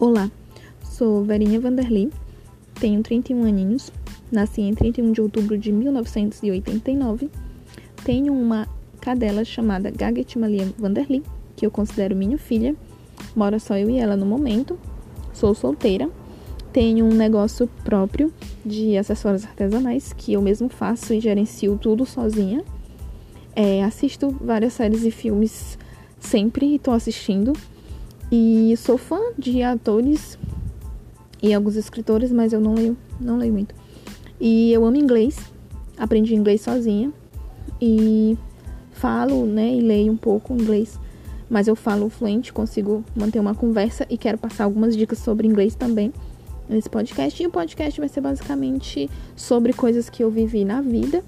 Olá, sou Verinha Vanderly, tenho 31 aninhos, nasci em 31 de outubro de 1989, tenho uma cadela chamada Gaget Malia Vanderly, que eu considero minha filha, mora só eu e ela no momento, sou solteira, tenho um negócio próprio de acessórios artesanais que eu mesmo faço e gerencio tudo sozinha, é, assisto várias séries e filmes sempre e estou assistindo e sou fã de atores e alguns escritores, mas eu não leio, não leio muito. E eu amo inglês, aprendi inglês sozinha e falo, né, e leio um pouco inglês, mas eu falo fluente, consigo manter uma conversa e quero passar algumas dicas sobre inglês também nesse podcast. E o podcast vai ser basicamente sobre coisas que eu vivi na vida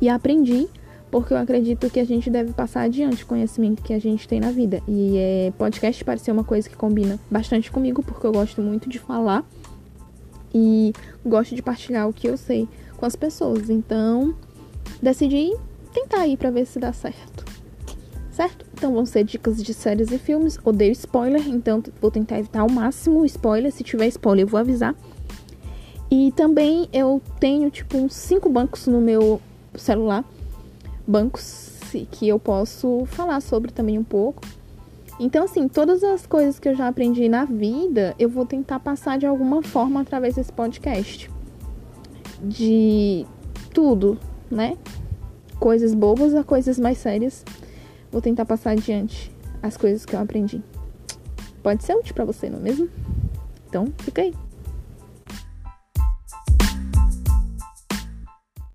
e aprendi porque eu acredito que a gente deve passar adiante o conhecimento que a gente tem na vida. E é, podcast parece uma coisa que combina bastante comigo, porque eu gosto muito de falar e gosto de partilhar o que eu sei com as pessoas. Então, decidi tentar aí para ver se dá certo. Certo? Então vão ser dicas de séries e filmes. Odeio spoiler, então vou tentar evitar ao máximo spoiler. Se tiver spoiler, eu vou avisar. E também eu tenho tipo uns cinco bancos no meu celular bancos que eu posso falar sobre também um pouco. Então, assim, todas as coisas que eu já aprendi na vida, eu vou tentar passar de alguma forma através desse podcast. De tudo, né? Coisas bobas a coisas mais sérias. Vou tentar passar adiante as coisas que eu aprendi. Pode ser útil para você, não é mesmo? Então, fica aí.